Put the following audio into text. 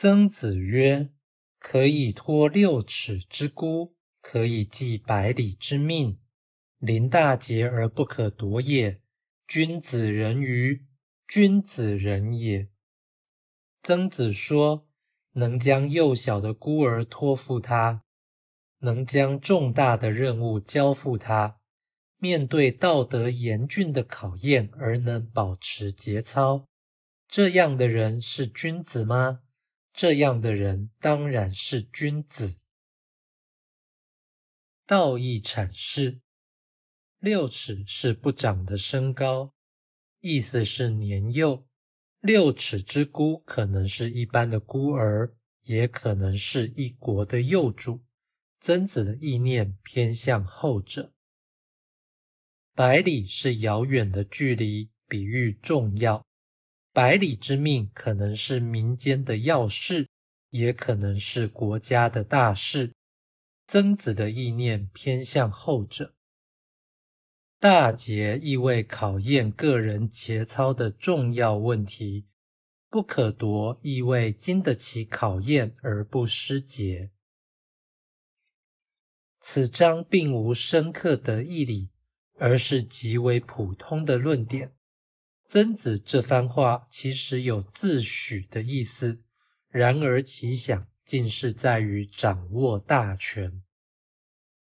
曾子曰：“可以托六尺之孤，可以寄百里之命。临大节而不可夺也，君子人于君子人也。”曾子说：“能将幼小的孤儿托付他，能将重大的任务交付他，面对道德严峻的考验而能保持节操，这样的人是君子吗？”这样的人当然是君子。道义阐释：六尺是不长的身高，意思是年幼。六尺之孤可能是一般的孤儿，也可能是一国的幼主。曾子的意念偏向后者。百里是遥远的距离，比喻重要。百里之命可能是民间的要事，也可能是国家的大事。曾子的意念偏向后者。大节意味考验个人节操的重要问题，不可夺意味经得起考验而不失节。此章并无深刻的义理，而是极为普通的论点。曾子这番话其实有自诩的意思，然而其想竟是在于掌握大权。